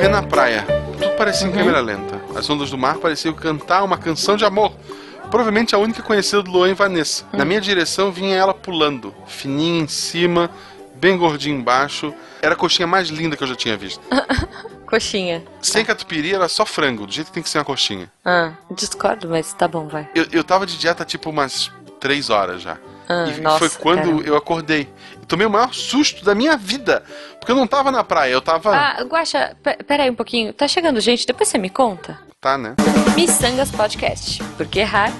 correr na praia. Tudo parecia em câmera lenta. As ondas do mar pareciam cantar uma canção de amor. Provavelmente a única conhecida do Luan e Vanessa. Na minha direção vinha ela pulando, fininha em cima, bem gordinha embaixo. Era a coxinha mais linda que eu já tinha visto. Coxinha. Sem catupiry era só frango, do jeito que tem que ser uma coxinha. Ah, discordo, mas tá bom, vai. Eu, eu tava de dieta tipo umas três horas já. Ah, e nossa, foi quando caramba. eu acordei. Tomei o maior susto da minha vida. Porque eu não tava na praia, eu tava. Ah, Guaxa, pe- peraí um pouquinho. Tá chegando gente, depois você me conta. Tá, né? Missangas Podcast. Porque errar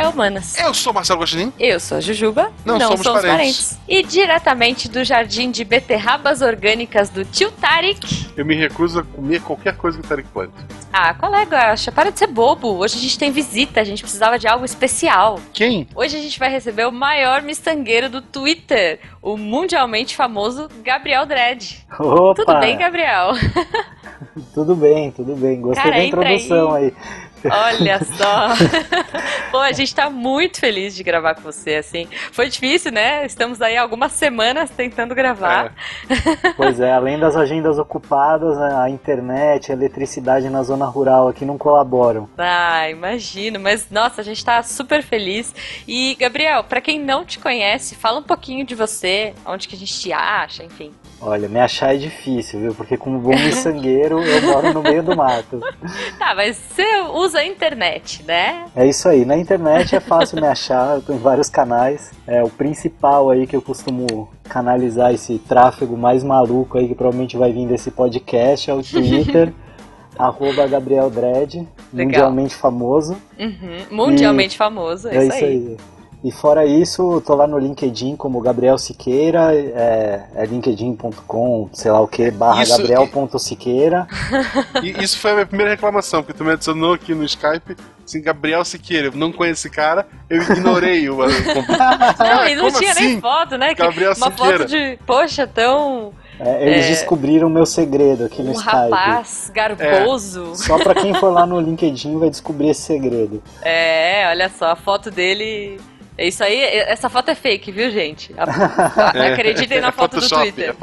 é humanas. Eu sou Marcelo Guaxinim. Eu sou a Jujuba. Não somos parentes. E diretamente do jardim de beterrabas orgânicas do tio Tarik. Eu me recuso a comer qualquer coisa que o Tarek plante. Ah, Guaxa? Para de ser bobo. Hoje a gente tem visita, a gente precisava de algo especial. Quem? Hoje a gente vai receber o maior mistangueiro do Twitter, o mundialmente famoso Gabriel Dredd. Opa! Tudo bem, Gabriel? Tudo bem, tudo bem. Gostei Cara, da introdução aí. Olha só. Pô, a gente tá muito feliz de gravar com você, assim. Foi difícil, né? Estamos aí algumas semanas tentando gravar. Pois é, além das agendas ocupadas, né, a internet, a eletricidade na zona rural aqui não colaboram. Ah, imagino. Mas, nossa, a gente tá super feliz. E, Gabriel, pra quem não te conhece, fala um pouquinho de você, onde que a gente te acha, enfim. Olha, me achar é difícil, viu? Porque como bom miçangueiro, eu moro no meio do mato. Tá, mas você usa a internet, né? É isso aí, na internet é fácil me achar, eu tô em vários canais. É o principal aí que eu costumo canalizar esse tráfego mais maluco aí que provavelmente vai vir desse podcast é o Twitter, arroba Gabriel Dredd, mundialmente famoso. Uhum. Mundialmente famoso, é, É isso aí. E fora isso, eu tô lá no LinkedIn como Gabriel Siqueira, é, é linkedin.com, sei lá o que, barra Isso- gabriel.siqueira. E isso foi a minha primeira reclamação, porque tu me adicionou aqui no Skype, assim, Gabriel Siqueira. Eu não conheço esse cara, eu ignorei o. Não, e não tinha nem assim? foto, né? Que- Gabriel uma Siqueira. foto de, poxa, tão É, eles É. descobriram o meu segredo aqui no um Skype. rapaz garboso. Só pra quem for lá no LinkedIn vai descobrir esse segredo. É, olha só, a foto dele. É isso aí, essa foto é fake, viu, gente? A- É, Acreditem na é foto do Twitter.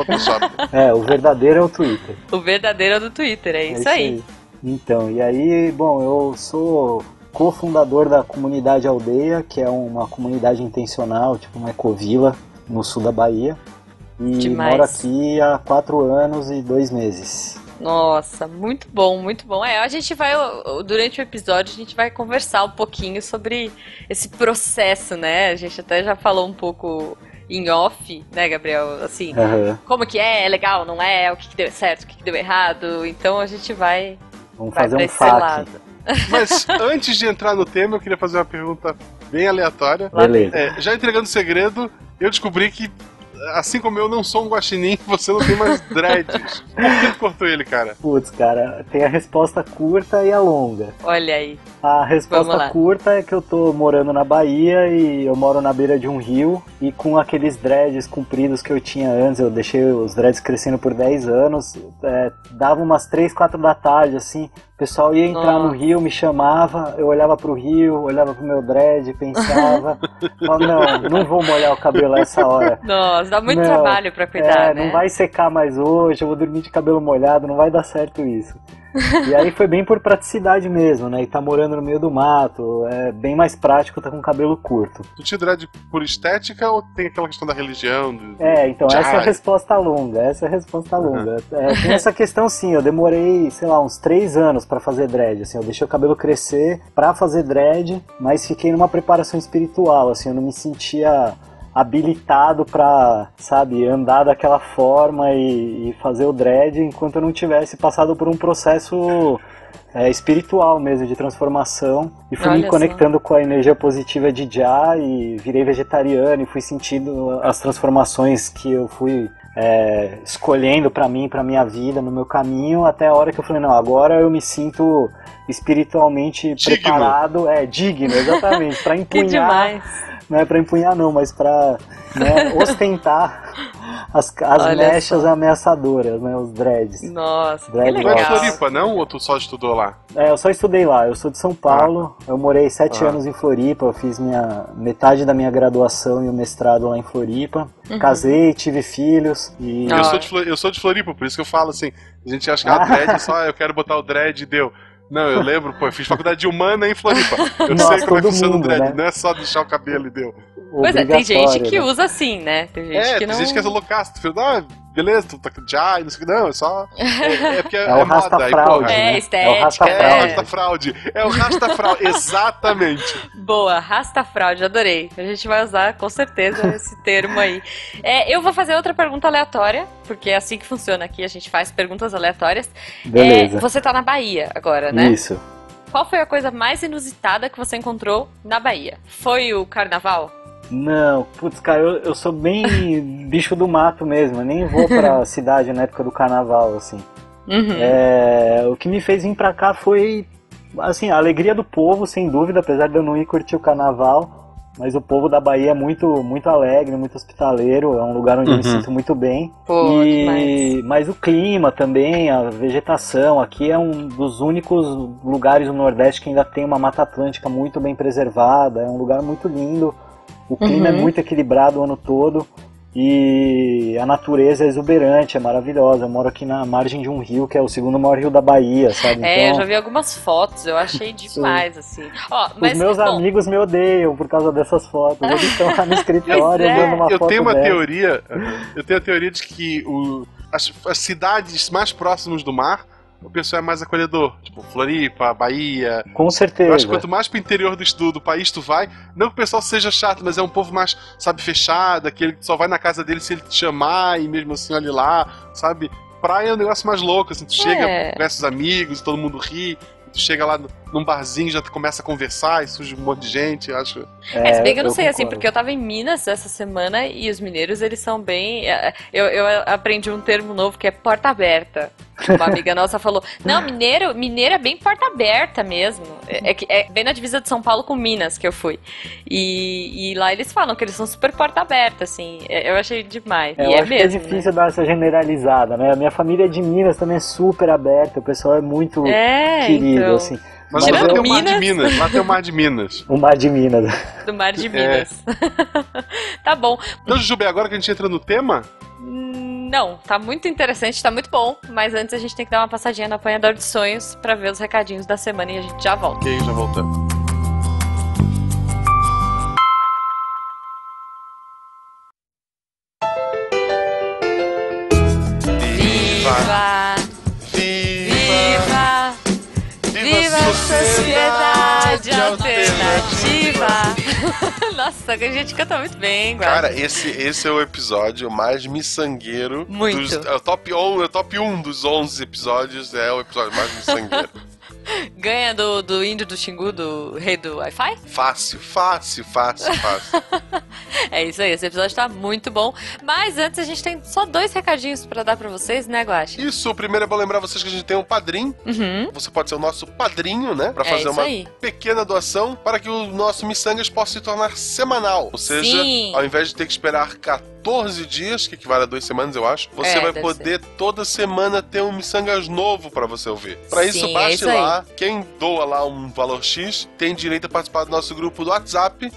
É. É, o verdadeiro é o Twitter. O verdadeiro é do Twitter, é isso aí. Então, e aí, bom, eu sou cofundador da comunidade Aldeia, que é uma comunidade intencional, tipo uma ecovila no sul da Bahia. E Demais. moro aqui há quatro anos e dois meses. Nossa, muito bom, muito bom. É, a gente vai, durante o episódio, a gente vai conversar um pouquinho sobre esse processo, né? A gente até já falou um pouco em off, né, Gabriel? Assim, Aham. como que é, é legal, não é, o que, que deu certo, o que, que deu errado. Então a gente vai, Vamos vai fazer pra um lado. Mas antes de entrar no tema, eu queria fazer uma pergunta bem aleatória. Beleza. É, já entregando o segredo, eu descobri que, assim como eu não sou um guaxinim, você não tem mais dreads. Por que tu cortou ele, cara? Putz, cara, tem a resposta curta e a longa. Olha aí. A resposta curta é que eu tô morando na Bahia e eu moro na beira de um rio e com aqueles dreads compridos que eu tinha antes, eu deixei os dreads crescendo por 10 anos, é, dava umas 3, 4 da tarde, assim, o pessoal ia entrar no rio, me chamava, eu olhava pro rio, olhava pro meu dread, pensava, falava, não, não vou molhar o cabelo a essa hora. Nossa, dá muito Não, trabalho pra cuidar, É, né? não vai secar mais hoje, eu vou dormir de cabelo molhado, não vai dar certo isso. E aí foi bem por praticidade mesmo, né? E tá morando no meio do mato, é bem mais prático tá com cabelo curto. Tu tira dread por estética ou tem aquela questão da religião? do- É, então essa é a resposta longa, essa é a resposta longa. É, tem essa questão sim, eu demorei, sei lá, uns três anos pra fazer dread, assim, eu deixei o cabelo crescer pra fazer dread, mas fiquei numa preparação espiritual, assim, eu não me sentia habilitado pra, sabe, andar daquela forma e, e fazer o dread enquanto eu não tivesse passado por um processo é, espiritual mesmo, de transformação. E fui Olha me só. conectando com a energia positiva de Já e virei vegetariano e fui sentindo as transformações que eu fui é, escolhendo pra mim, pra minha vida, no meu caminho, até a hora que eu falei, não, agora eu me sinto espiritualmente Digno. preparado, é, digno, exatamente, Que empunhar demais. Não é pra empunhar não, mas pra né, ostentar as, as mechas só. ameaçadoras, né? Os dreads. Nossa, Dread que legal. Não é Floripa, não? Ou tu só estudou lá? É, eu só estudei lá. Eu sou de São Paulo. Ah. Eu morei sete ah. anos em Floripa. Eu fiz minha metade da minha graduação e o mestrado lá em Floripa. Uhum. Casei, tive filhos e... Eu sou, de, eu sou de Floripa, por isso que eu falo assim. A gente acha que ah. dread é só eu quero botar o dread e deu. Não, eu lembro, pô, eu fiz faculdade de humana em Floripa. Eu Nossa, sei como é que funciona o dread, né? não é só deixar o cabelo e deu. Pois é, tem gente que né? usa assim, né? Tem gente é, que não... tem gente que é. Tu ah, beleza, tu tá já, não sei o que, não, é só. É, é porque é, é, é moda, aí, porra. É, estética. É o rastafraude. É o rastafraude, exatamente. Boa, rastafraude, adorei. A gente vai usar com certeza esse termo aí. É, eu vou fazer outra pergunta aleatória, porque é assim que funciona aqui, a gente faz perguntas aleatórias. Beleza. É, você tá na Bahia agora, né? Isso. Qual foi a coisa mais inusitada que você encontrou na Bahia? Foi o carnaval? Não, putz, cara, eu, eu sou bem bicho do mato mesmo. Eu nem vou pra cidade na época do carnaval, assim. Uhum. É, o que me fez vir pra cá foi, assim, a alegria do povo, sem dúvida, apesar de eu não ir curtir o carnaval. Mas o povo da Bahia é muito, muito alegre, muito hospitaleiro, é um lugar onde uhum. eu me uhum. sinto muito bem. Pô, e, mas o clima também, a vegetação, aqui é um dos únicos lugares no Nordeste que ainda tem uma Mata Atlântica muito bem preservada, é um lugar muito lindo. O clima é uhum. é muito equilibrado o ano todo e a natureza é exuberante, é maravilhosa. Eu moro aqui na margem de um rio que é o segundo maior rio da Bahia, sabe? É, então... eu já vi algumas fotos, eu achei demais, assim. Ó, mas, Os meus bom... amigos me odeiam por causa dessas fotos. Eles estão lá no escritório é. dando uma eu foto tenho uma dessa. teoria, eu tenho a teoria de que o, as, as cidades mais próximas do mar o pessoal é mais acolhedor. Tipo, Floripa, Bahia. Com certeza. Eu acho que quanto mais pro interior do, do país tu vai, não que o pessoal seja chato, mas é um povo mais, sabe, fechado, aquele que só vai na casa dele se ele te chamar e mesmo assim olha lá, sabe? Praia é um negócio mais louco, assim, tu é. chega, conhece os amigos, todo mundo ri, tu chega lá num barzinho já começa a conversar e surge um monte de gente, acho. É, se bem que eu não eu sei, assim, concordo. assim, porque eu tava em Minas essa semana e os mineiros, eles são bem. É, eu, eu aprendi um termo novo que é porta aberta. Uma amiga nossa falou: Não, mineiro, mineiro é bem porta aberta mesmo. É, é, é, bem na divisa de São Paulo com Minas que eu fui. E, e lá eles falam que eles são super porta aberta, assim. É, eu achei demais. É, e é mesmo. é difícil né? dar essa generalizada, né? A minha família é de Minas também é super aberta, o pessoal é muito é, querido, então... assim. Mas lá tem o Mar de Minas. Lá tem o Mar de Minas. o Mar de Minas. Do Mar de Minas. É. tá bom. Então, Jujube, agora que a gente entra no tema? Não, tá muito interessante, tá muito bom. Mas antes a gente tem que dar uma passadinha no Apanhador de Sonhos para ver os recadinhos da semana e a gente já volta. Ok, já voltamos. Sociedade Alternativa. Nossa, a gente canta muito bem, Guarda. Cara, esse, esse é o episódio mais miçangueiro. Muito. Dos, é, o top 1, é o top 1 dos 11 episódios, é o episódio mais miçangueiro. Ganha do, do índio do Xingu, do rei do Wi-Fi? Fácil, fácil, fácil, fácil. é isso aí, esse episódio tá muito bom. Mas antes a gente tem só dois recadinhos para dar para vocês, né, Guache? Isso, o primeiro é bom lembrar vocês que a gente tem um padrinho. Uhum. Você pode ser o nosso padrinho, né? Pra é fazer uma aí. pequena doação para que o nosso Missangas possa se tornar semanal. Ou seja, Sim. ao invés de ter que esperar 14 dias, que equivale a duas semanas, eu acho, você é, vai poder ser. toda semana ter um Missangas novo para você ouvir. Para isso, Sim, baixe é isso lá. Quem doa lá um valor X tem direito a participar do nosso grupo do WhatsApp.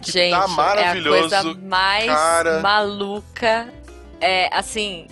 Que Gente, tá maravilhoso. É a coisa mais cara. maluca. É, assim,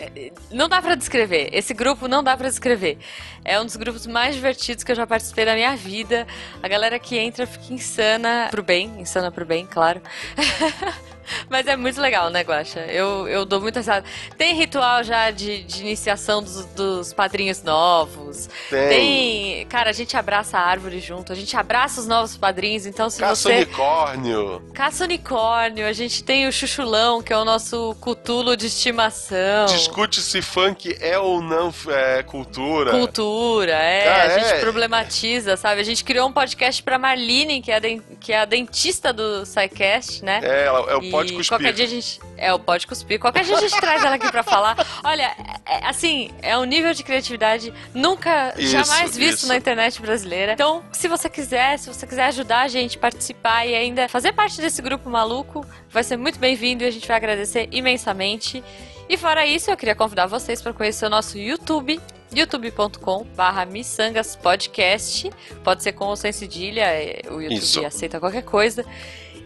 é, não dá para descrever. Esse grupo não dá para descrever. É um dos grupos mais divertidos que eu já participei da minha vida. A galera que entra fica insana pro bem, insana pro bem, claro. Mas é muito legal, né, Guaxa? Eu, eu dou muita risada. Tem ritual já de, de iniciação dos, dos padrinhos novos. Tem. Tem. Cara, a gente abraça a árvore junto, a gente abraça os novos padrinhos, então se Caça você. unicórnio. Caça unicórnio, a gente tem o chuchulão, que é o nosso cutulo de estimação. Discute se funk é ou não é, cultura. Cultura, é. Ah, a gente é. problematiza, sabe? A gente criou um podcast pra Marlene, que é a, den- que é a dentista do SciCast, né? É, ela- é o E- Pode cuspir. qualquer dia a gente. É, o pode cuspir. Qualquer dia a gente traz ela aqui pra falar. Olha, é, assim, é um nível de criatividade nunca, Isso, jamais visto isso. na internet brasileira. Então, se você quiser, se você quiser ajudar a gente, participar e ainda fazer parte desse grupo maluco, vai ser muito bem-vindo e a gente vai agradecer imensamente. E fora isso, eu queria convidar vocês para conhecer o nosso YouTube, youtube.com barra Missangas Podcast. Pode ser com ou sem cedilha, é, o YouTube Isso. aceita qualquer coisa.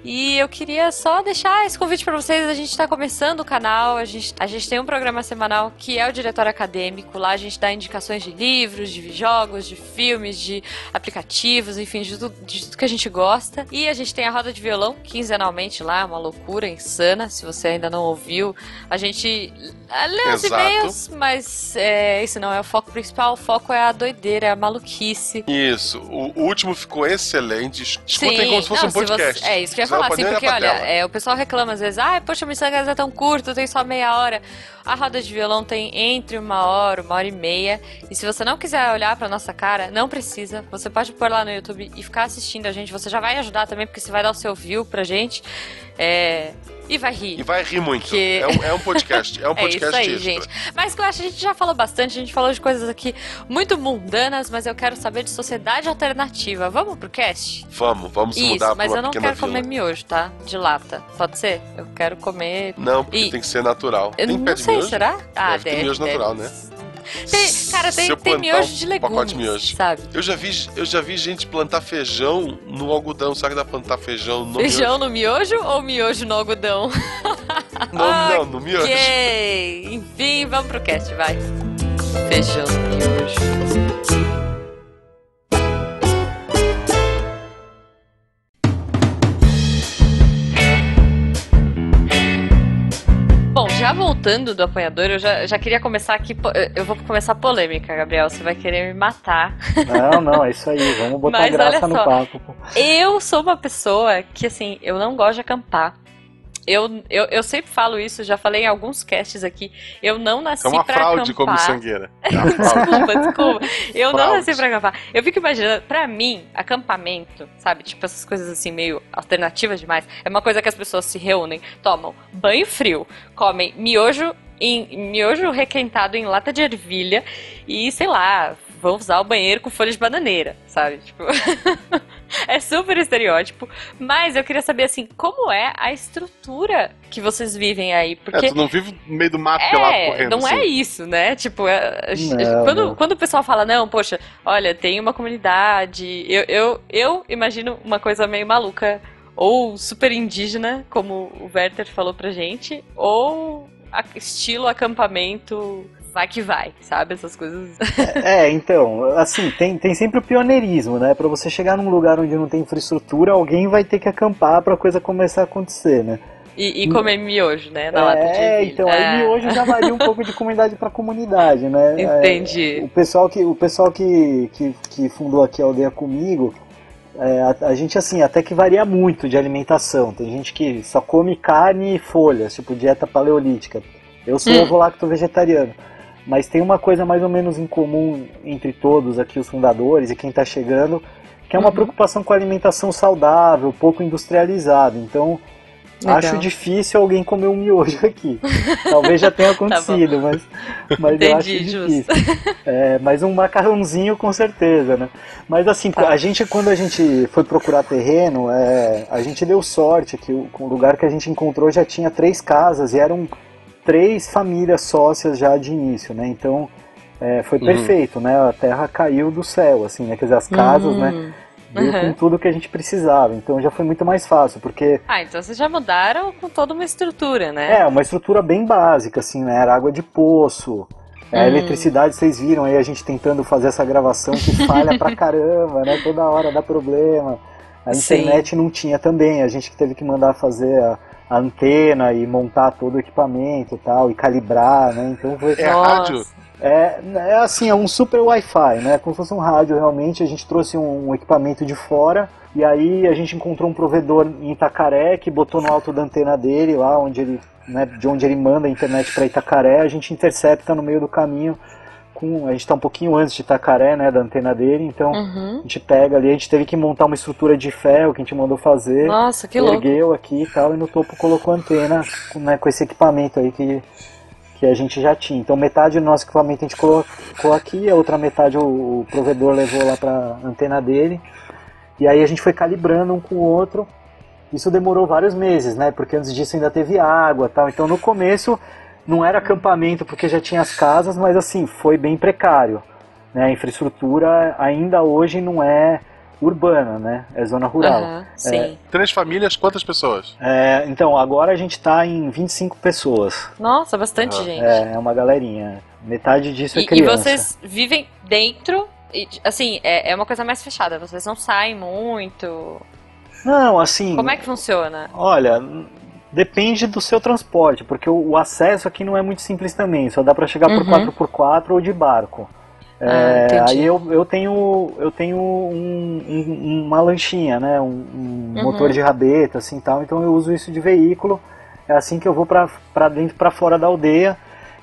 E eu queria só deixar esse convite para vocês. A gente está começando o canal, a gente, a gente tem um programa semanal que é o Diretório Acadêmico. Lá a gente dá indicações de livros, de jogos, de filmes, de aplicativos, enfim, de tudo, de tudo que a gente gosta. E a gente tem a roda de violão quinzenalmente lá, uma loucura insana. Se você ainda não ouviu, a gente ah, lê os e-mails, mas é, esse não é o foco principal. O foco é a doideira, é a maluquice. Isso. O, último ficou excelente. Escutem como se fosse Não, um podcast. você- é isso que eu ia falar, assim, porque olha, é, o pessoal reclama às vezes, ah, poxa, Missangas é tão curto, tem só meia hora. A roda de violão tem entre uma hora, uma hora e meia. E se você não quiser olhar pra nossa cara, não precisa. Você pode pôr lá no YouTube e ficar assistindo a gente. Você já vai ajudar também, porque você vai dar o seu view pra gente. É, E vai rir. E vai rir muito. Que- É, um, é um podcast. É um É podcast isso aí, extra. gente. Mas que eu acho que a gente já falou bastante, a gente falou de coisas aqui muito mundanas, mas eu quero saber de sociedade alternativa. Vamos pro cast? Vamos, vamos Isso, mudar mas eu não quero vila. comer miojo, tá? De lata. Pode ser? Eu quero comer. Não, porque E- tem que ser natural. Eu tem não sei, miojo? será? Ah, Deve ter deve. miojo deve. natural, né? Tem, cara, tem, tem miojo um de pacote legumes, de miojo. sabe? Eu já vi, eu já vi gente plantar feijão no algodão. Será que dá pra plantar feijão no Feijão no miojo ou miojo no algodão? miojo? Não, não, no miojo. Ok. Enfim, vamos pro cast, vai. Feijão no miojo. Voltando do apanhador, eu já, já queria começar aqui. Eu vou começar polêmica, Gabriel. Você vai querer me matar. Não, não, é isso aí. Vamos botar Mas graça no papo. Eu sou uma pessoa que, assim, eu não gosto de acampar. Eu, eu, eu sempre falo isso, já falei em alguns casts aqui. Eu não nasci É uma pra fraude acampar. como sangueira. É. Desculpa, desculpa. Eu não Fraude. nasci pra acampar. Eu fico imaginando, pra mim, acampamento, sabe? Tipo, essas coisas assim, meio alternativas demais. É uma coisa que as pessoas se reúnem, tomam banho frio, comem miojo, em, miojo requentado em lata de ervilha e, sei lá, vão usar o banheiro com folha de bananeira, sabe? Tipo. é super estereótipo. Mas eu queria saber, assim, como é a estrutura que vocês vivem aí? Porque É, tu não vive no meio do mato pelado é, correndo. não assim. é isso, né? Tipo, é- gente- Não, quando, não. quando o pessoal fala, não, poxa, olha, tem uma comunidade, eu, eu, eu imagino uma coisa meio maluca, ou super indígena, como o Werther falou pra gente, ou estilo acampamento vai que vai, sabe? Essas coisas. É, então, assim, tem, tem sempre o pioneirismo, né? Pra você chegar num lugar onde não tem infraestrutura, alguém vai ter que acampar pra coisa começar a acontecer, né? E, e comer miojo, né? Na lata de é, então, É. aí miojo já varia um pouco de comunidade pra comunidade, né? É, Entendi. o pessoal que, o pessoal que, que, que fundou aqui a aldeia comigo, é, a, a gente assim, até que varia muito de alimentação. Tem gente que só come carne e folhas, tipo dieta paleolítica. Eu sou Hum. ovo-lacto vegetariano. Mas tem uma coisa mais ou menos em comum entre todos aqui, os fundadores e quem está chegando, que é uma Uhum. preocupação com a alimentação saudável, pouco industrializada. Então, Legal. acho difícil alguém comer um miojo aqui. Talvez já tenha acontecido, mas, mas eu acho Tá Entendi, difícil. É, mas um macarrãozinho com certeza, né? Mas assim, Tá. a gente quando a gente foi procurar terreno, é, a gente deu sorte que o, o lugar que a gente encontrou já tinha três casas e eram três famílias sócias já de início, né? Então é, foi Uhum. perfeito, né? A terra caiu do céu, assim, né? Quer dizer, as casas, né? Hum. Veio Uhum. com tudo que a gente precisava. Então já foi muito mais fácil, porque Ah, então vocês já mudaram com toda uma estrutura, né? É, uma estrutura bem básica, assim, né? Era água de poço. É, A Hum. eletricidade, vocês viram aí a gente tentando fazer essa gravação que falha pra caramba, né? Toda hora dá problema. A Sim. internet não tinha também, a gente que teve que mandar fazer a, a antena e montar todo o equipamento e tal, e calibrar, né? Então foi. É rádio? É, é assim, é um super Wi-Fi, né? Como se fosse um rádio realmente. A gente trouxe um, um equipamento de fora e aí a gente encontrou um provedor em Itacaré que botou no alto da antena dele, lá onde ele, né, de onde ele manda a internet para Itacaré. A gente intercepta no meio do caminho com. A gente tá um pouquinho antes de Itacaré, né? Da antena dele, então Uhum. a gente pega ali, a gente teve que montar uma estrutura de ferro que a gente mandou fazer. Nossa, que louco. ergueu aqui e tal, e no topo colocou antena com, né, com esse equipamento aí que, que a gente já tinha. Então metade do nosso equipamento a gente colocou aqui, a outra metade o, o provedor levou lá para antena dele. E aí a gente foi calibrando um com o outro. Isso demorou vários meses, né? Porque antes disso ainda teve água, tal. Então no começo não era acampamento porque já tinha as casas, mas assim foi bem precário. Né? A infraestrutura ainda hoje não é urbana, né? É zona rural. Aham, sim. Três famílias, quantas pessoas? É, então, agora a gente tá em 25 pessoas. Nossa, bastante Ah. gente. É, é uma galerinha. Metade disso é E, e criança. vocês vivem dentro, e, assim, é, é uma coisa mais fechada, vocês não saem muito. Não, assim. Como é que funciona? Olha, depende do seu transporte, porque o, o acesso aqui não é muito simples também. Só dá pra chegar por Uhum. 4x4 ou de barco. Ah, É, entendi. aí eu, eu tenho eu tenho um- um- uma lanchinha, né, um, um Uhum. motor de rabeta assim tal, então eu uso isso de veículo. É assim que eu vou pra dentro para fora da aldeia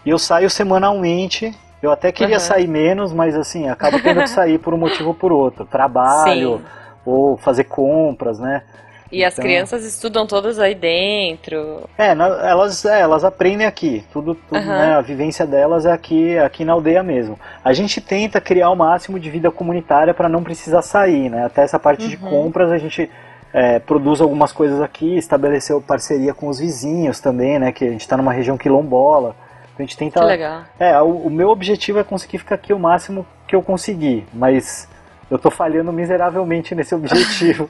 e eu saio semanalmente. Eu até queria Uhum. sair menos, mas assim acaba tendo que sair por um motivo ou por outro, trabalho Sim. ou fazer compras, né? E as Então- crianças estudam todas aí dentro. É, elas, é, elas aprendem aqui. Tudo, tudo Aham. né, a vivência delas é aqui, aqui na aldeia mesmo. A gente tenta criar o máximo de vida comunitária para não precisar sair, né? Até essa parte de Uhum. compras a gente é, produz algumas coisas aqui, estabeleceu parceria com os vizinhos também, né? Que a gente está numa região quilombola. Então a gente tenta. Que legal. É, o, o meu objetivo é conseguir ficar aqui o máximo que eu conseguir, mas eu tô falhando miseravelmente nesse objetivo.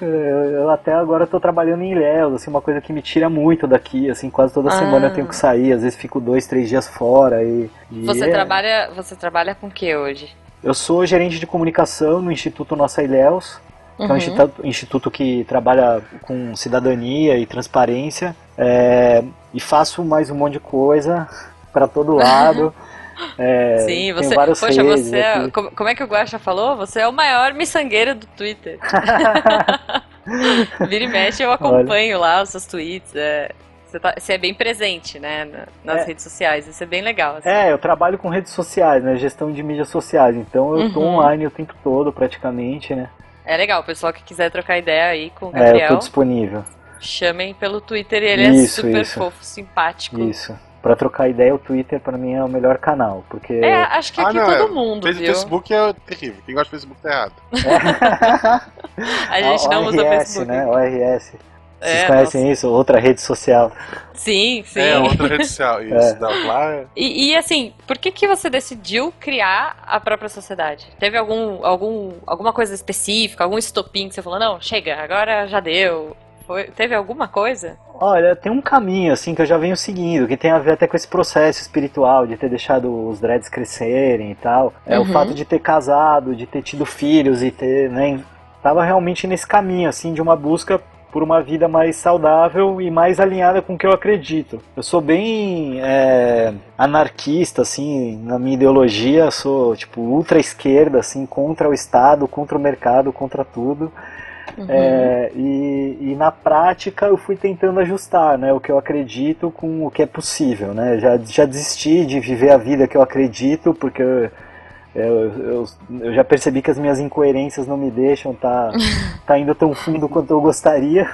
eu, eu até agora tô trabalhando em Ilhéus, assim, uma coisa que me tira muito daqui, assim, quase toda Ah. semana eu tenho que sair, às vezes fico dois, três dias fora e... e Você é- trabalha, você trabalha com o que hoje? Eu sou gerente de comunicação no Instituto Nossa Ilhéus, que é um Uhum. instituto, instituto que trabalha com cidadania e transparência, é, e faço mais um monte de coisa para todo lado. É, Sim, você. Poxa, você é, como, como é que o Guaxa falou? Você é o maior miçangueiro do Twitter. Vira e mexe, eu acompanho lá os seus tweets. é. Você, tá- você é bem presente, né? na- Nas É. redes sociais. Isso é bem legal. assim. É, eu trabalho com redes sociais, né? Gestão de mídias sociais. Então eu tô Uhum. online o tempo todo, praticamente, né? É legal, o pessoal que quiser trocar ideia aí com o É, eu Gabriel, tô disponível. chamem pelo Twitter, ele Isso, é super isso. fofo, simpático. Isso. Pra trocar ideia, o Twitter pra mim é o melhor canal, porque É, acho que Ah, aqui não, todo é. mundo, viu? Facebook é terrível. Quem gosta do Facebook tá errado. A gente não usa o ORS, Facebook. né? ORS. Vocês É, conhecem isso? Outra rede social. Sim, sim. É, outra rede social. Isso, É. lá. é- E, e, assim, por que, que você decidiu criar a própria sociedade? Teve algum, algum, alguma coisa específica, algum estopim que você falou, não, chega, agora já deu. Foi- teve alguma coisa? Olha, tem um caminho assim que eu já venho seguindo, que tem a ver até com esse processo espiritual de ter deixado os dreads crescerem e tal. É o Uhum. fato de ter casado, de ter tido filhos e ter, né, tava realmente nesse caminho assim de uma busca por uma vida mais saudável e mais alinhada com o que eu acredito. Eu sou bem é, anarquista, assim, na minha ideologia, sou tipo ultra esquerda, assim, contra o Estado, contra o mercado, contra tudo. Uhum. É, e, e na prática eu fui tentando ajustar né, o que eu acredito com o que é possível. Né? Já, já desisti de viver a vida que eu acredito, porque eu, eu, eu, eu já percebi que as minhas incoerências não me deixam tá, tá indo tão fundo quanto eu gostaria.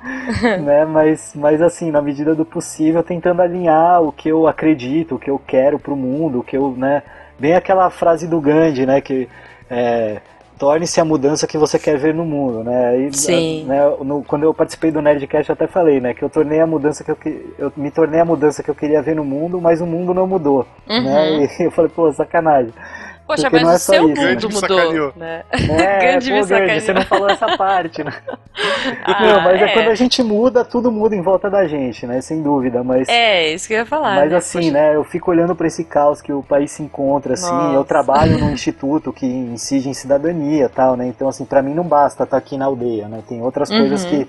né? mas, mas assim, na medida do possível, tentando alinhar o que eu acredito, o que eu quero pro mundo, o que eu, né? Bem aquela frase do Gandhi, né? Que é, torne-se a mudança que você quer ver no mundo, né? E, Sim. né, no- quando eu participei do Nerdcast eu até falei, né, que eu tornei a mudança que eu, eu me tornei a mudança que eu queria ver no mundo, mas o mundo não mudou, Uhum. né? E eu falei, pô, sacanagem. Poxa, porque mas não é o só seu isso, né? mundo Me mudou, né? É, Gandhi me pô, Gandhi, você não falou essa parte, né? Ah, não, mas é. é. quando a gente muda, tudo muda em volta da gente, né? Sem dúvida, mas É, isso que eu ia falar. Mas né? assim, Poxa, né, eu fico olhando para esse caos que o país se encontra, assim, Nossa. eu trabalho num instituto que incide em cidadania e tal, né, então assim, para mim não basta estar aqui na aldeia, né, tem outras Uhum. coisas que,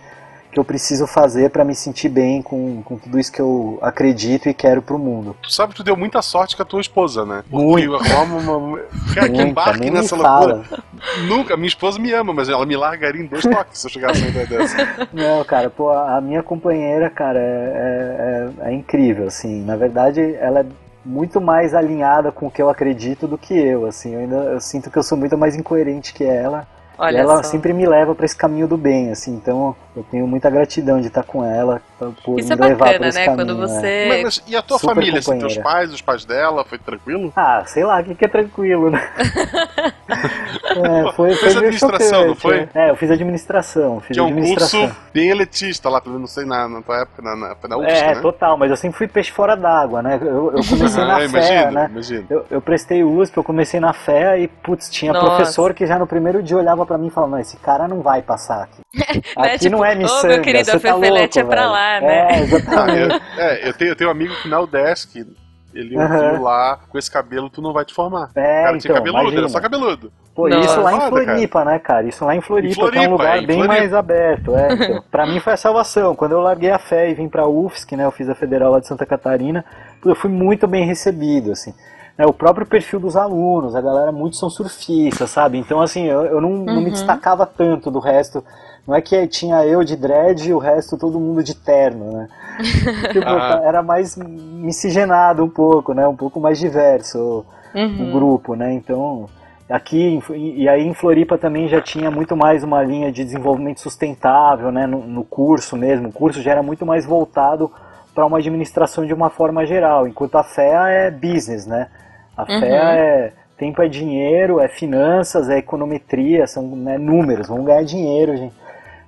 que eu preciso fazer para me sentir bem com, com tudo isso que eu acredito e quero pro mundo. Tu sabe que tu deu muita sorte com a tua esposa, né? Muito. Porque arruma uma... Cara, que embarque nessa loucura. fala. Nunca. Minha esposa me ama, mas ela me largaria em dois toques se eu chegasse a uma ideia dessa. Não, cara, pô, a minha companheira, cara, é, é, é- é incrível, assim, na verdade, ela é muito mais alinhada com o que eu acredito do que eu, assim. Eu ainda eu sinto que eu sou muito mais incoerente que ela. Olha e ela só. sempre me leva para esse caminho do bem, assim. Então eu tenho muita gratidão de estar com ela por Isso me é levar por bacana, esse né? caminho. Quando né? você. Mas, mas e a tua Super família, assim, teus pais, os pais dela, foi tranquilo? Ah, sei lá, o que, que é tranquilo, né? é, foi, foi Fez administração, não foi? né? É, eu fiz administração, fiz Que é um administração. curso bem elitista lá, pelo menos, não sei, na, na tua época, na, na, na UFSC, É, né? total, mas eu sempre fui peixe fora d'água, né? Eu, eu comecei na Ah, fé, imagino, né? imagino. Eu, eu prestei USP, eu comecei na fé e, putz, tinha Nossa. professor que já no primeiro dia olhava pra mim e falava, não, esse cara não vai passar aqui. Aqui Né, tipo, não é "Ô, miçanga, meu querido, você a tá Fefelete louco, é pra velho." lá, né? É, Ah, exatamente. eu, é, eu tenho, eu tenho um amigo que na UDESC, ele Aham. ouviu lá, com esse cabelo tu não vai te formar. É, cara tinha então, cabeludo, imagina. era só cabeludo. Pô, Nossa. isso lá em Foda, Floripa, né, cara? Isso lá em Floripa, Em Floripa, que é um lugar é, em bem Floripa. mais aberto. É, então, pra mim foi a salvação. Quando eu larguei a fé e vim pra UFSC, né, eu fiz a Federal lá de Santa Catarina, eu fui muito bem recebido, assim. É, o próprio perfil dos alunos, a galera muitos são surfistas, sabe? Então, assim, eu, eu não, não me Uhum. destacava tanto do resto. Não é que tinha eu de dread e o resto todo mundo de terno, né? Tipo, Ah. era mais miscigenado um pouco, né? Um pouco mais diverso o Uhum. grupo, né? Então, aqui e aí em Floripa também já tinha muito mais uma linha de desenvolvimento sustentável, né? No, no curso mesmo, o curso já era muito mais voltado para uma administração de uma forma geral, enquanto a FEA é business, né? A Uhum. FEA é tempo é dinheiro, é finanças, é econometria, são né, números, vamos ganhar dinheiro, gente.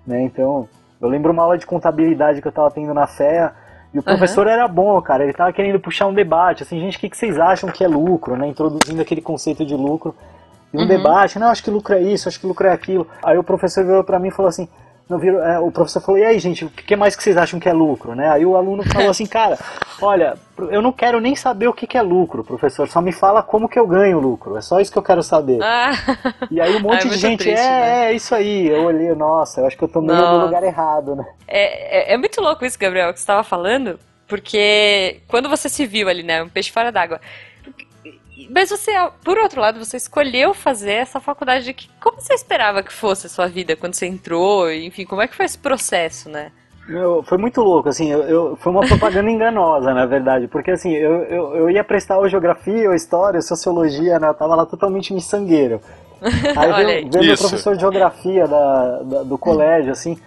Né? Então, eu lembro uma aula de contabilidade que eu estava tendo na FEA, e o professor era bom, cara. Ele tava querendo puxar um debate, assim, gente, o que, que vocês acham que é lucro, né? Introduzindo aquele conceito de lucro. E um Uhum. debate, não, acho que lucro é isso, acho que lucro é aquilo. Aí o professor virou pra mim e falou assim, não virou, é, o professor falou, e aí, gente, o que mais que vocês acham que é lucro, né? Aí o aluno falou assim, cara, olha, eu não quero nem saber o que, que é lucro, professor, só me fala como que eu ganho lucro, é só isso que eu quero saber. Ah, E aí um monte Ah, é de gente, triste, é, né? é, isso aí. Eu olhei, nossa, eu acho que eu tô meio no lugar errado, né? é, é, é muito louco isso, Gabriel, que você estava falando, porque quando você se viu ali, né, um peixe fora d'água. Mas você, por outro lado, você escolheu fazer essa faculdade de que. Como você esperava que fosse a sua vida quando você entrou? Enfim, como é que foi esse processo, né? Meu, foi muito louco, assim, eu, eu- foi uma propaganda enganosa, na verdade, porque assim, eu, eu, eu ia prestar ou geografia, ou história, ou sociologia, né, eu tava lá totalmente miçangueiro. Aí Olha aí. veio, veio meu Isso. professor de geografia da, da- do colégio, assim,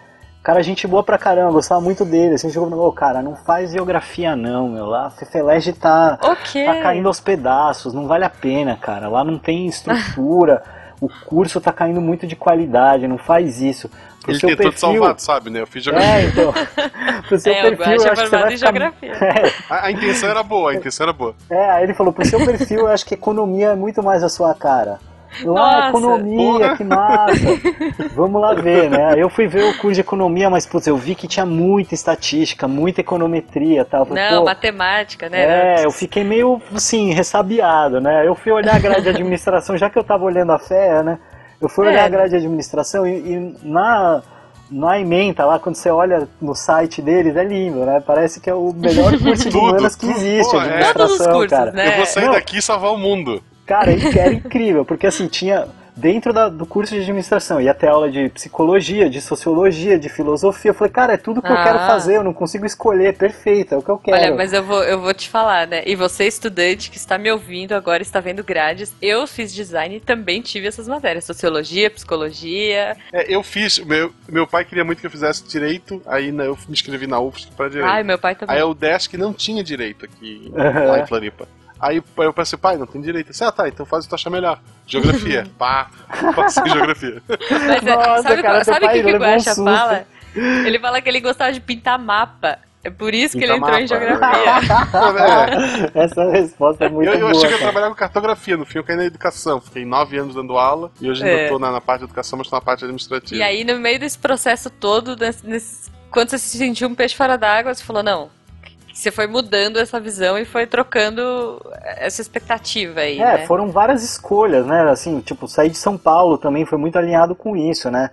cara, gente boa pra caramba, gostava muito dele, assim, chegou e falou, cara, não faz geografia não, meu, lá a Fefelege tá, Ok. tá caindo aos pedaços, não vale a pena, cara. Lá não tem estrutura, o curso tá caindo muito de qualidade, não faz isso. Pro Ele seu tentou te perfil. salvar, sabe, né? Eu fiz geografia. É, então. Pro seu É, o perfil, eu é acho que você formado vai ficar... geografia. É, A, a intenção era boa, a intenção era boa. é, aí ele falou, pro seu perfil, eu acho que economia é muito mais a sua cara. Nossa, ah, economia, porra. que massa. Vamos lá ver, né? Eu fui ver o curso de economia, mas, putz, eu vi que tinha muita estatística, muita econometria e tal. Falei, Não, matemática, né? É, eu fiquei meio, assim, ressabiado, né? Eu fui olhar a grade de administração, já que eu tava olhando a fé, né? Eu fui É. olhar a grade de administração e, e na, na ementa lá, quando você olha no site deles, é lindo, né? Parece que é o melhor curso de Tudo, humanas que existe, pô, é. administração, Todos os cursos, cara. né? Eu vou sair Não. daqui e salvar o mundo. Cara, era incrível, porque assim, tinha dentro da- do curso de administração, ia ter aula de psicologia, de sociologia, de filosofia. Eu falei, cara, é tudo que eu Ah. quero fazer, eu não consigo escolher, perfeito, é o que eu quero. Olha, mas eu vou, eu vou te falar, né? E você, estudante que está me ouvindo agora, está vendo grades, eu fiz design e também tive essas matérias. Sociologia, psicologia. É, eu fiz, meu, meu pai queria muito que eu fizesse direito, aí né, eu me inscrevi na UFSC pra direito. Ai, meu pai também. Aí o Desk não tinha direito aqui, lá em Floripa. Aí eu pensei, pai, não tem direito. Eu disse, ah, tá, então faz o que tu achar melhor. Geografia. Pá, passei em geografia. Mas, é, Nossa, sabe cara, o pai que, que o levou um fala? Ele fala que ele gostava de pintar mapa. É por isso que ele entrou em mapa, geografia. É, Essa resposta é muito eu, eu boa. achei que eu ia cara. trabalhar com cartografia, no fim eu caí na educação. Fiquei nove anos dando aula e hoje ainda É. tô na, na parte de educação, mas tô na parte administrativa. E aí, no meio desse processo todo, nesse- nesse- quando você se sentiu um peixe fora d'água, você falou, não. Você foi mudando essa visão e foi trocando essa expectativa aí, É, né? foram várias escolhas, né? Assim, tipo, sair de São Paulo também foi muito alinhado com isso, né?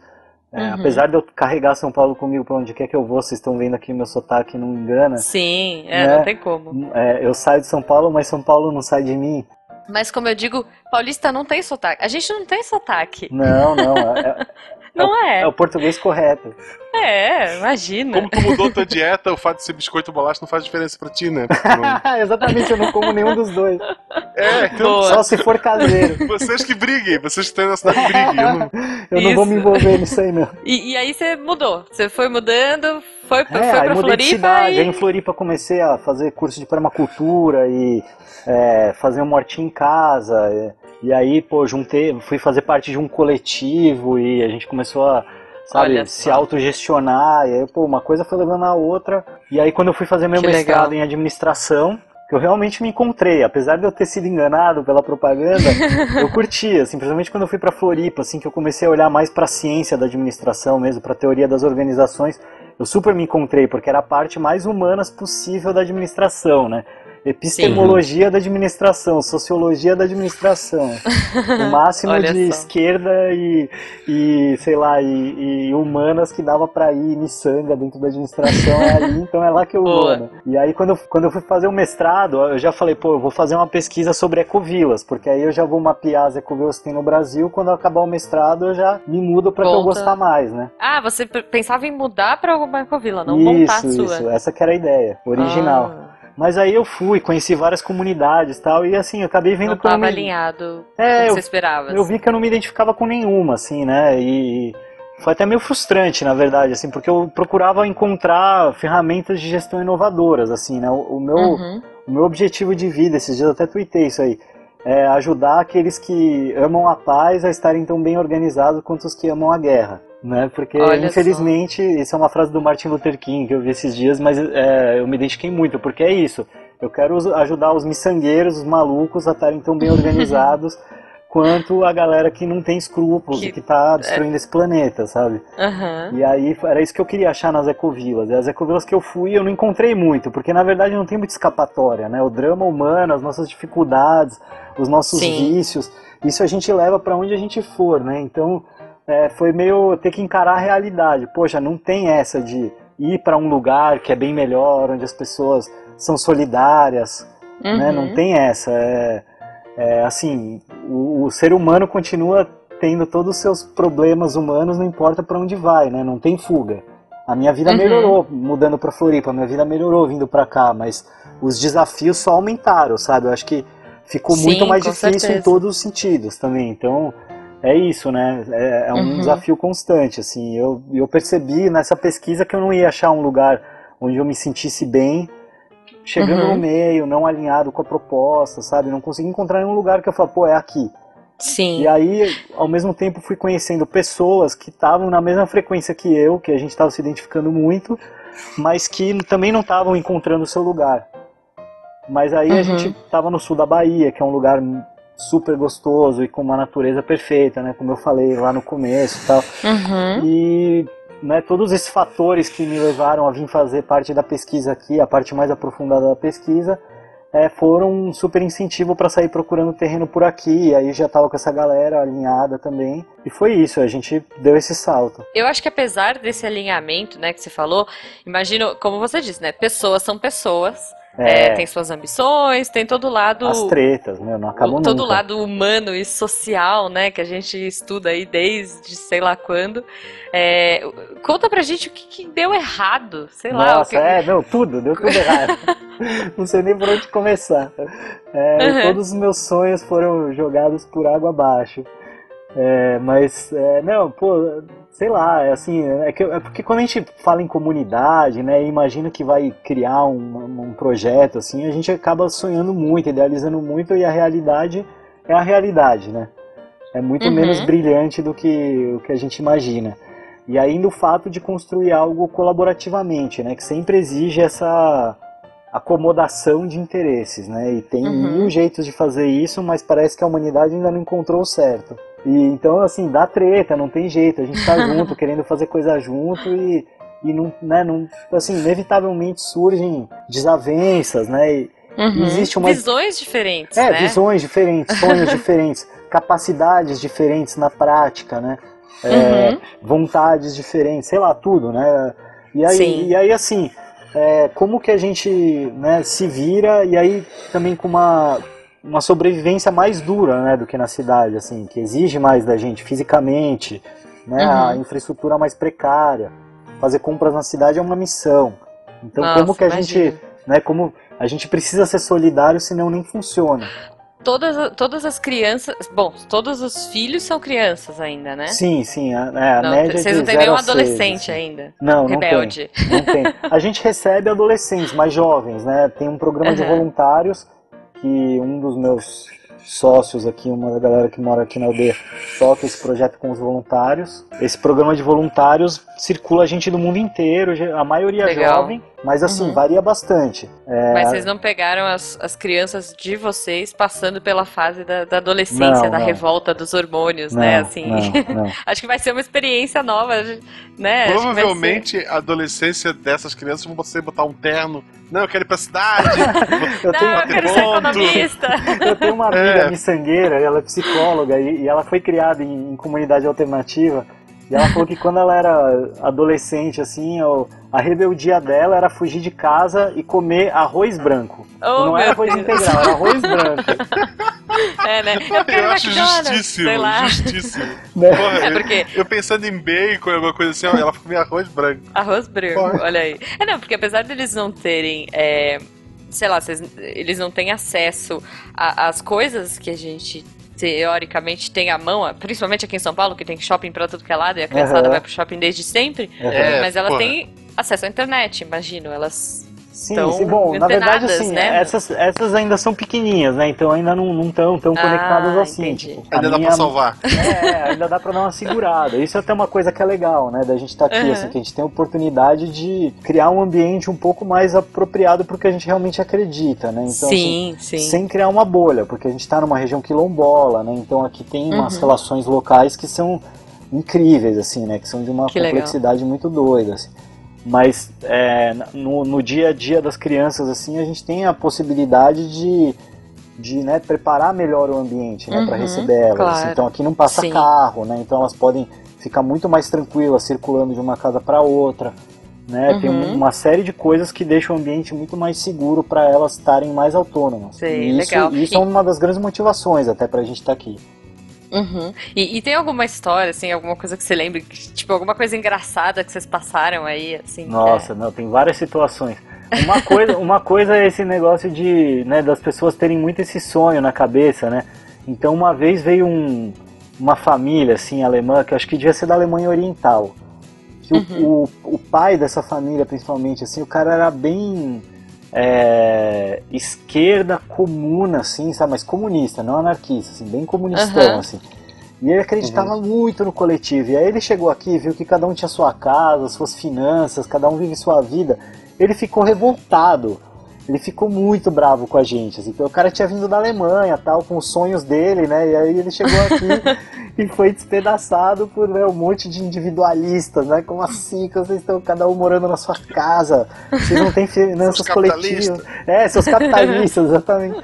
É, Uhum. Apesar de eu carregar São Paulo comigo pra onde quer que eu vou, vocês estão vendo aqui meu sotaque, não me engana. Sim, é, Né? não tem como. É, eu saio de São Paulo, mas São Paulo não sai de mim. Mas como eu digo, paulista não tem sotaque. A gente não tem sotaque. Não, não. é- Não é. É o português correto. É, imagina. Como tu mudou tua dieta, o fato de ser biscoito ou bolacha não faz diferença pra ti, né? Não... Exatamente, eu não como nenhum dos dois. É, então Boa. Só se for caseiro. vocês que briguem, vocês que estão na cidade briguem. Eu não... Eu não vou me envolver nisso aí, não. E, e aí você mudou. Você foi mudando, foi, pra- É, foi aí pra mudei de Floripa cidade. Aí e. em Floripa comecei a fazer curso de permacultura e é, fazer um hortinho em casa. E, aí, pô, juntei, fui fazer parte de um coletivo e a gente começou a, sabe, se autogestionar. E aí, pô, uma coisa foi levando a outra. E aí, quando eu fui fazer meu Que mestrado legal. em administração, eu realmente me encontrei, apesar de eu ter sido enganado pela propaganda, eu curti, assim, principalmente quando eu fui pra Floripa, assim, que eu comecei a olhar mais pra ciência da administração mesmo, pra teoria das organizações, eu super me encontrei, porque era a parte mais humanas possível da administração, né? Epistemologia da administração, sociologia da administração. O máximo de só. esquerda e, e, sei lá, e, e humanas que dava pra ir miçanga dentro da administração é ali, então é lá que eu vou, né? E aí quando eu, quando eu fui fazer o mestrado, eu já falei, pô, eu vou fazer uma pesquisa sobre ecovilas, porque aí eu já vou mapear as ecovilas que tem no Brasil, quando eu acabar o mestrado eu já me mudo pra que eu gostar mais, né? Ah, você pensava em mudar pra alguma ecovila, não montar a isso, sua. isso, essa que era a ideia, original. Ah, Mas aí eu fui, conheci várias comunidades tal, e assim, eu acabei vendo não eu não alinhado É, com o que eu- você esperava. eu vi que eu não me identificava com nenhuma, assim, né? E foi até meio frustrante, na verdade, assim, porque eu procurava encontrar ferramentas de gestão inovadoras, assim, né? O, o meu, Uhum. o meu objetivo de vida, esses dias eu até tuitei isso aí, é ajudar aqueles que amam a paz a estarem tão bem organizados quanto os que amam a guerra. Né? Porque, Olha infelizmente, isso é uma frase do Martin Luther King que eu vi esses dias, mas é, eu me identifiquei muito, porque é isso. Eu quero ajudar os miçangueiros, os malucos, a estarem tão bem organizados quanto a galera que não tem escrúpulos Que- e que tá destruindo esse planeta, sabe? Aham. E aí era isso que eu queria achar nas ecovilas. E as ecovilas que eu fui eu não encontrei muito, porque na verdade não tem muita escapatória, né? O drama humano, as nossas dificuldades, os nossos Sim. vícios, isso a gente leva pra onde a gente for, né? Então é, foi meio ter que encarar a realidade. Poxa, não tem essa de ir pra um lugar que é bem melhor, onde as pessoas são solidárias, né? Uhum. Não tem essa. É, é, assim, o, o ser humano continua tendo todos os seus problemas humanos, não importa pra onde vai, né? Não tem fuga. A minha vida Uhum. melhorou mudando pra Floripa, a minha vida melhorou vindo pra cá, mas os desafios só aumentaram, sabe? Eu acho que ficou Sim, muito mais difícil em certeza. todos os sentidos também. Então, é isso, né? É, é um Uhum. desafio constante, assim. Eu, eu percebi nessa pesquisa que eu não ia achar um lugar onde eu me sentisse bem, chegando Uhum. no meio, não alinhado com a proposta, sabe? Não consegui encontrar nenhum lugar que eu falo, pô, é aqui. Sim. E aí, ao mesmo tempo, fui conhecendo pessoas que estavam na mesma frequência que eu, que a gente estava se identificando muito, mas que também não estavam encontrando o seu lugar. Mas aí a Uhum. gente estava no sul da Bahia, que é um lugar super gostoso e com uma natureza perfeita, né? Como eu falei lá no começo e tal. Uhum. E né, todos esses fatores que me levaram a vir fazer parte da pesquisa aqui, a parte mais aprofundada da pesquisa, é, foram um super incentivo para sair procurando terreno por aqui. E aí já estava com essa galera alinhada também. E foi isso, a gente deu esse salto. Eu acho que apesar desse alinhamento, né, que você falou, imagino, como você disse, né, pessoas são pessoas, É, é, tem suas ambições, tem todo o lado, as tretas, né? Não acabam todo nunca. lado humano e social, né, que a gente estuda aí desde sei lá quando. É, conta pra gente o que, que deu errado, sei lá. o Nossa, que- é, não, tudo, deu tudo errado. Não sei nem por onde começar. Uhum. Todos os meus sonhos foram jogados por água abaixo. É, mas, é, não, pô, sei lá, é assim, é, que, é porque quando a gente fala em comunidade, né, imagina que vai criar um, um projeto, assim, a gente acaba sonhando muito, idealizando muito, e a realidade é a realidade, né? É muito Uhum. menos brilhante do que o que a gente imagina. E ainda o fato de construir algo colaborativamente, né? Que sempre exige essa acomodação de interesses, né? E tem Uhum. mil jeitos de fazer isso, mas parece que a humanidade ainda não encontrou o certo. E então, assim, dá treta, não tem jeito. A gente tá junto, querendo fazer coisa junto e, e não, né, não, assim, inevitavelmente surgem desavenças, né? E, Uhum. existe uma- Visões diferentes, é, né? visões diferentes, sonhos diferentes, capacidades diferentes na prática, né? É, Uhum. vontades diferentes, sei lá, tudo, né? E aí, Sim. e aí assim, é, como que a gente né, se vira e aí também com uma, uma sobrevivência mais dura, né, do que na cidade, assim, que exige mais da gente fisicamente, né? Uhum. A infraestrutura mais precária. Fazer compras na cidade é uma missão. Então, Nossa, como que a imagino. gente, né, como a gente precisa ser solidário, senão nem funciona. Todas, todas as crianças. Bom, todos os filhos são crianças ainda, né? Sim, sim, a, é, a Não, média vocês de não têm 0 nenhum a 6, adolescente assim. ainda. Não, não tem. Não tem. A gente recebe adolescentes mais jovens, né? Tem um programa de Aham. voluntários que um dos meus sócios aqui, uma da galera que mora aqui na aldeia, toca esse projeto com os voluntários. Esse programa de voluntários circula gente do mundo inteiro, a maioria Legal. jovem, mas assim, Uhum. varia bastante. É, Mas vocês não pegaram as, as crianças de vocês passando pela fase da, da adolescência, Não, da não. revolta dos hormônios, não, né? Assim. não, não. Acho que vai ser uma experiência nova, né? Ser- Provavelmente a adolescência dessas crianças vão você botar um terno. Não, eu quero ir pra cidade. Eu Não, tenho, eu quero ser economista. Eu tenho uma amiga É. miçangueira, ela é psicóloga e, e ela foi criada em, em comunidade alternativa. E ela falou que quando ela era adolescente, assim, o- a rebeldia dela era fugir de casa e comer arroz branco. Oh, não era arroz Deus. integral, era arroz branco. É, né? Eu quero eu acho McDonald's, justíssimo, sei lá. justíssimo. Né? Porra, É eu- porque eu pensando em bacon, alguma coisa assim, ela comia arroz branco. arroz branco, Porra. olha aí. É, não, porque apesar deles não terem, é, sei lá, vocês- eles não têm acesso às coisas que a gente teoricamente tem à mão, principalmente aqui em São Paulo, que tem shopping pra tudo que é lado e a criançada Aham. vai pro shopping desde sempre, É, mas elas porra. têm acesso à internet, imagino, elas Sim, Tão sim, bom, na verdade, assim, né? essas, essas ainda são pequenininhas, né? Então ainda não estão tão Ah, conectadas assim. Tipo, Ainda dá minha- pra salvar. É, ainda dá pra dar uma segurada. Isso é até uma coisa que é legal, né? Da gente estar aqui, Uhum. assim, que a gente tem a oportunidade de criar um ambiente um pouco mais apropriado pro que a gente realmente acredita, né? Então, assim, sim, sim. sem criar uma bolha, porque a gente está numa região quilombola, né? Então aqui tem umas Uhum. relações locais que são incríveis, assim, né? Que são de uma Que legal. complexidade muito doida, assim. Mas é, no, no dia a dia das crianças, assim, a gente tem a possibilidade de, de né, preparar melhor o ambiente, né? Para Uhum, receber elas. claro. Então aqui não passa Sim. carro, né? Então elas podem ficar muito mais tranquilas circulando de uma casa para outra. Né? Tem Uhum. uma série de coisas que deixam o ambiente muito mais seguro para elas estarem mais autônomas. Sei, e isso, legal. isso E- é uma das grandes motivações até pra gente estar aqui. Uhum. E, e tem alguma história, assim, alguma coisa que você lembre, tipo, alguma coisa engraçada que vocês passaram aí, assim? Nossa, não, tem várias situações. Uma coisa, uma coisa é esse negócio de, né, das pessoas terem muito esse sonho na cabeça, né? Então uma vez veio um, uma família assim alemã, que eu acho que devia ser da Alemanha Oriental. Que o- Uhum. o, o pai dessa família, principalmente, assim, o cara era bem é, esquerda comuna, assim, sabe? Mas comunista, não anarquista, assim, bem comunistão, Aham. assim. E ele acreditava muito no coletivo. E aí ele chegou aqui, viu que cada um tinha sua casa, suas finanças, cada um vive sua vida. Ele ficou revoltado. Ele ficou muito bravo com a gente. Assim, porque o cara tinha vindo da Alemanha, tal, com os sonhos dele, né? E aí ele chegou aqui e foi despedaçado por né, um monte de individualistas, né? Como assim que vocês estão cada um morando na sua casa? Vocês não têm finanças coletivas. É, seus capitalistas, exatamente.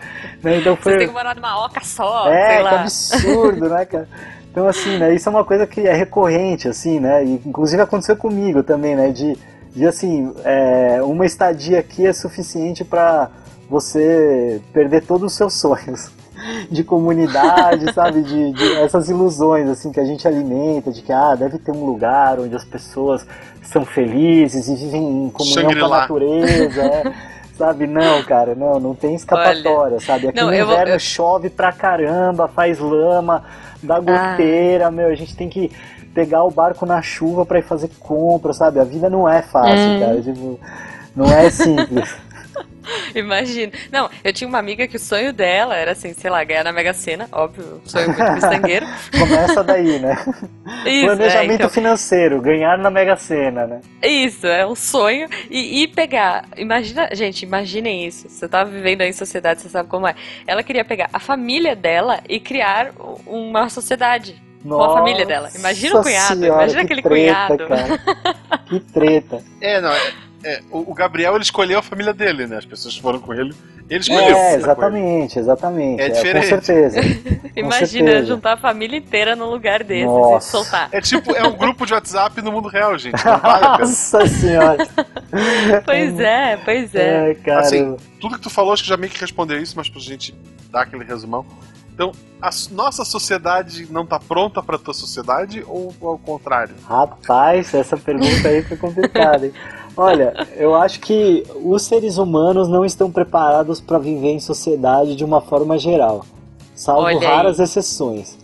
Né, Então Vocês foi, têm que morar numa oca só, é, sei que lá. absurdo, né, cara? Então, assim, né, isso é uma coisa que é recorrente, assim, né, e inclusive aconteceu comigo também, né, de, de assim, é, uma estadia aqui é suficiente para você perder todos os seus sonhos de comunidade, sabe, de, de essas ilusões, assim, que a gente alimenta, de que, ah, deve ter um lugar onde as pessoas são felizes e vivem em comunhão com a natureza, é. Sabe, não, cara, não, não tem escapatória, sabe? Aqui não, no vou- inverno eu- chove pra caramba, faz lama, dá Ah. goteira, meu, a gente tem que pegar o barco na chuva pra ir fazer compra, sabe? A vida não é fácil, Hum. cara, tipo, não é simples. Imagina. Não, eu tinha uma amiga que o sonho dela era assim, sei lá, ganhar na Mega Sena, óbvio, sonho muito miçangueiro. Começa daí, né? Isso, Planejamento é, então, financeiro, ganhar na Mega Sena, né? isso, é um sonho. E, e pegar, imagina, gente, imaginem isso. Você tá vivendo aí em sociedade, você sabe como é. Ela queria pegar a família dela e criar uma sociedade. Com a família dela. Imagina o Nossa cunhado, senhora, imagina que aquele treta, cunhado. Cara. Que treta. É, não, é, é, o, Gabriel ele escolheu a família dele, né? As pessoas foram com ele. Ele escolheu. É, exatamente, exatamente. É É, com diferente. certeza. Imagina certeza. juntar a família inteira num lugar desses Nossa. e soltar. É tipo, é um grupo de WhatsApp no mundo real, gente. Nossa senhora. Pois é, pois é. É, cara. Assim, Tudo que tu falou, acho que já meio que respondeu isso, mas pra gente dar aquele resumão. Então, a nossa sociedade não está pronta para a tua sociedade ou ao contrário? Rapaz, essa pergunta aí foi complicada, hein? Olha, eu acho que os seres humanos não estão preparados para viver em sociedade de uma forma geral, salvo raras exceções.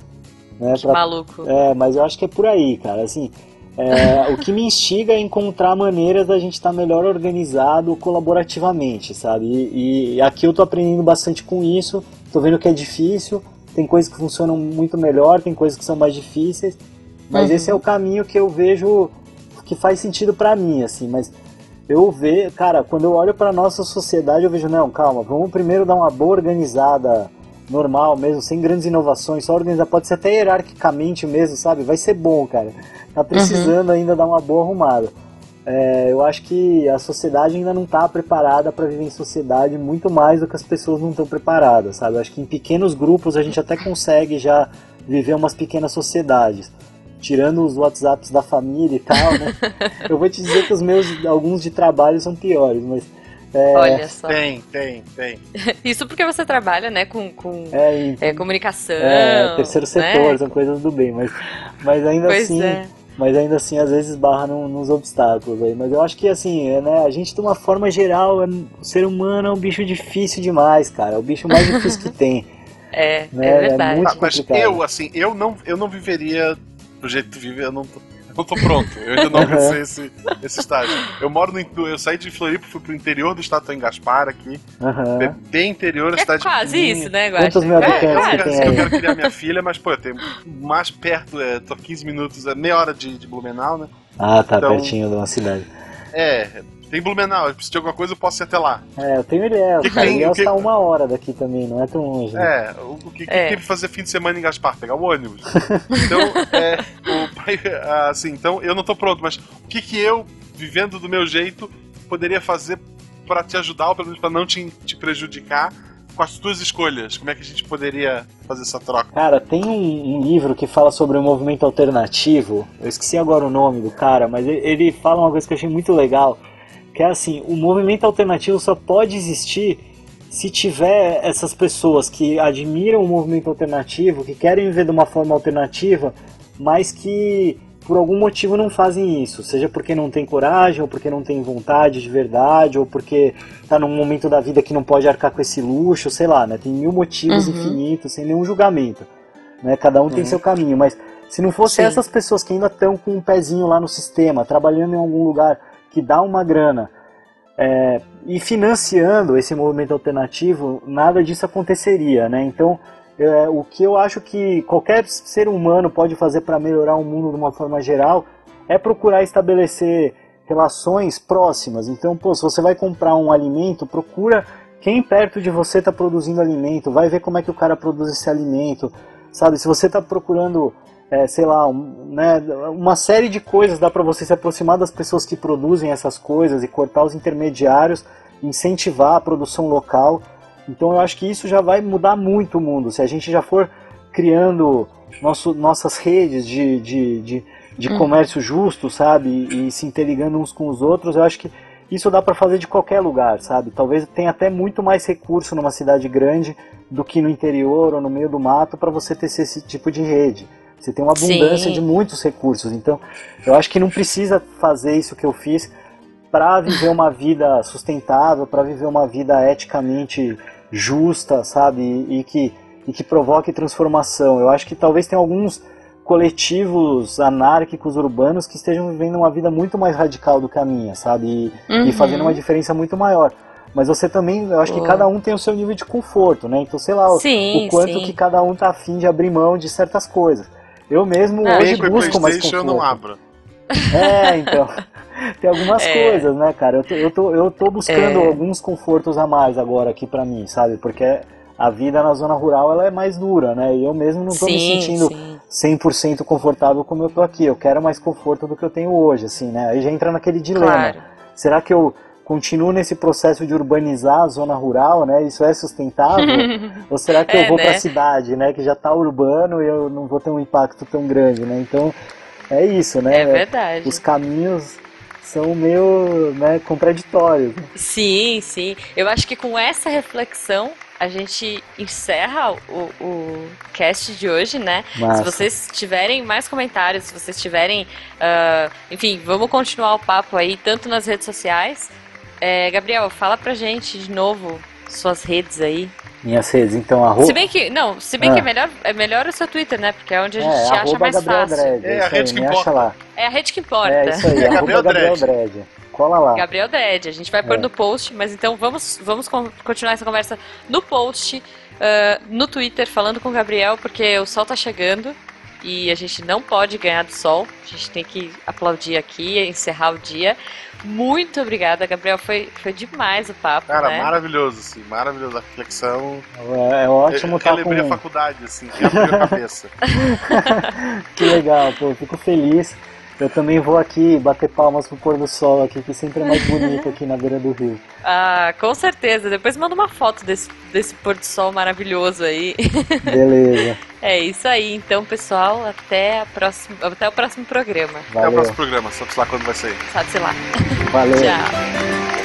Né, Que pra- maluco. É, mas eu acho que é por aí, cara. Assim, é, o que me instiga é encontrar maneiras da gente estar melhor organizado colaborativamente, sabe? E, e aqui eu tô aprendendo bastante com isso. Tô vendo que é difícil. Tem coisas que funcionam muito melhor, tem coisas que são mais difíceis. Mas Uhum. esse é o caminho que eu vejo que faz sentido pra mim, assim. Mas eu vejo, cara, quando eu olho pra nossa sociedade, eu vejo, não, calma, vamos primeiro dar uma boa organizada normal mesmo, sem grandes inovações, só organizar, pode ser até hierarquicamente mesmo, sabe? Vai ser bom, cara. Tá precisando ainda dar uma boa arrumada. É, eu acho que a sociedade ainda não está preparada para viver em sociedade muito mais do que as pessoas não estão preparadas, sabe? Eu acho que em pequenos grupos a gente até consegue já viver umas pequenas sociedades. Tirando os WhatsApps da família e tal, né? eu vou te dizer que os meus, alguns de trabalho são piores, mas é, Olha só. Tem, tem, tem. Isso porque você trabalha, né, com, com é, e- é, comunicação. é, terceiro setor, né? são coisas do bem, mas, mas ainda Pois assim, é. Mas ainda assim às vezes barra num- nos obstáculos aí. Mas eu acho que assim, é, né, a gente de uma forma geral, é- o ser humano é um bicho difícil demais, cara. É o bicho mais difícil que tem. É, né, é é verdade. muito- Ah, mas complicado. eu, assim, eu não, eu não viveria do jeito que tu vive, eu não não tô pronto. Eu ainda não alcancei esse, esse estágio. Eu moro no. Eu saí de Floripa, fui pro interior do estado, tô em Gaspar aqui. Aham. Bem- interior, a É cidade quase isso, né, Guaxa? Quantos mil É, habitantes quero, tem eu quero criar minha filha, mas, pô, eu tenho mais perto, é, tô 15 minutos, é meia hora de, de Blumenau, né? Ah, tá Então- pertinho de uma cidade. É, tem Blumenau, eu preciso de alguma coisa, eu posso ir até lá. É, eu tenho Ilhéus, Que cara. tem- Ilhéus o que- tá uma hora daqui também, não é tão longe. né? É, o, que, que É. tem pra fazer fim de semana em Gaspar? Pegar o ônibus. Então, é, o pai, assim, então eu não tô pronto, mas o que que eu, vivendo do meu jeito, poderia fazer pra te ajudar, ou pelo menos pra não te, te prejudicar com as tuas escolhas? Como é que a gente poderia fazer essa troca? Cara, tem um, um livro que fala sobre o movimento alternativo. Eu esqueci agora o nome do cara, mas ele, ele fala uma coisa que eu achei muito legal, que é assim, o movimento alternativo só pode existir se tiver essas pessoas que admiram o movimento alternativo, que querem viver de uma forma alternativa, mas que por algum motivo não fazem isso, seja porque não tem coragem, ou porque não tem vontade de verdade, ou porque tá num momento da vida que não pode arcar com esse luxo, sei lá, né? Tem mil motivos Uhum. infinitos, sem nenhum julgamento, né? Cada um tem Uhum. seu caminho, mas se não fosse Sim. essas pessoas que ainda estão com um pezinho lá no sistema, trabalhando em algum lugar que dá uma grana, é, e financiando esse movimento alternativo, nada disso aconteceria, né? Então, é, o que eu acho que qualquer ser humano pode fazer para melhorar o mundo de uma forma geral é procurar estabelecer relações próximas. Então, pô, se você vai comprar um alimento, procura quem perto de você está produzindo alimento, vai ver como é que o cara produz esse alimento, sabe? Se você está procurando, é, sei lá, um, né, uma série de coisas, dá para você se aproximar das pessoas que produzem essas coisas e cortar os intermediários, incentivar a produção local. Então eu acho que isso já vai mudar muito o mundo. Se a gente já for criando nosso, nossas redes de, de, de, de Uhum. comércio justo, sabe? E, e se interligando uns com os outros, eu acho que isso dá para fazer de qualquer lugar, sabe? Talvez tenha até muito mais recurso numa cidade grande do que no interior ou no meio do mato para você ter esse tipo de rede. Você tem uma abundância Sim. de muitos recursos. Então, eu acho que não precisa fazer isso que eu fiz para viver uma vida sustentável, para viver uma vida eticamente justa, sabe? E, e que, e que provoque transformação. Eu acho que talvez tenha alguns coletivos anárquicos urbanos que estejam vivendo uma vida muito mais radical do que a minha, sabe? E, e Uhum. fazendo uma diferença muito maior. Mas você também, eu acho que Boa. cada um tem o seu nível de conforto, né? Então, sei lá, o- Sim, o quanto sim. que cada um tá afim de abrir mão de certas coisas. Eu mesmo Ah. hoje Bacon busco mais Playstation eu conforto. não abro. É, então. Tem algumas É. coisas, né, cara? Eu tô, eu tô, eu tô buscando É. alguns confortos a mais agora aqui pra mim, sabe? Porque a vida na zona rural ela é mais dura, né? E eu mesmo não tô me sim, sentindo sim. 100% confortável como eu tô aqui. Eu quero mais conforto do que eu tenho hoje, assim, né? Aí já entra naquele dilema. Claro. Será que eu continuo nesse processo de urbanizar a zona rural, né? Isso é sustentável? Ou será que É, eu vou né? pra cidade, né? Que já tá urbano e eu não vou ter um impacto tão grande, né? Então, é isso, né? É verdade. Os caminhos são meio né, contraditórios. né? Sim, sim. Eu acho que com essa reflexão a gente encerra o, o cast de hoje, né? Massa. Se vocês tiverem mais comentários, se vocês tiverem. Uh, enfim, vamos continuar o papo aí, tanto nas redes sociais. É, Gabriel, fala pra gente de novo suas redes aí. Minhas redes, então, arroba. Se bem que. Não, se bem Ah. que é melhor, é melhor o seu Twitter, né? Porque é onde a gente é, acha mais Gabriel fácil. Dredd, É, isso a rede aí, que importa. lá. É a rede que importa. É isso aí, É arroba Gabriel Gabriel Dredd. Dredd. Cola lá. Gabriel Dredd. A gente vai pôr É. no post, mas então vamos, vamos con- continuar essa conversa no post, ah, no Twitter, falando com o Gabriel, porque o sol tá chegando e a gente não pode ganhar do sol. A gente tem que aplaudir aqui, encerrar o dia. Muito obrigada, Gabriel. Foi, foi demais o papo, Cara, né? maravilhoso, assim, maravilhoso a reflexão. É, é ótimo eu estar lembrei a com... faculdade, assim, que abriu a cabeça. Que legal, pô, fico feliz. Eu também vou aqui bater palmas pro pôr do sol aqui, que sempre é mais bonito aqui na beira do rio. Ah, com certeza. Depois manda uma foto desse, desse pôr do sol maravilhoso aí. Beleza, É isso aí, então, pessoal. Até, a próxima, até o próximo programa. Até o valeu, próximo programa, sabe lá quando vai sair. Sabe, sei lá. valeu. Tchau.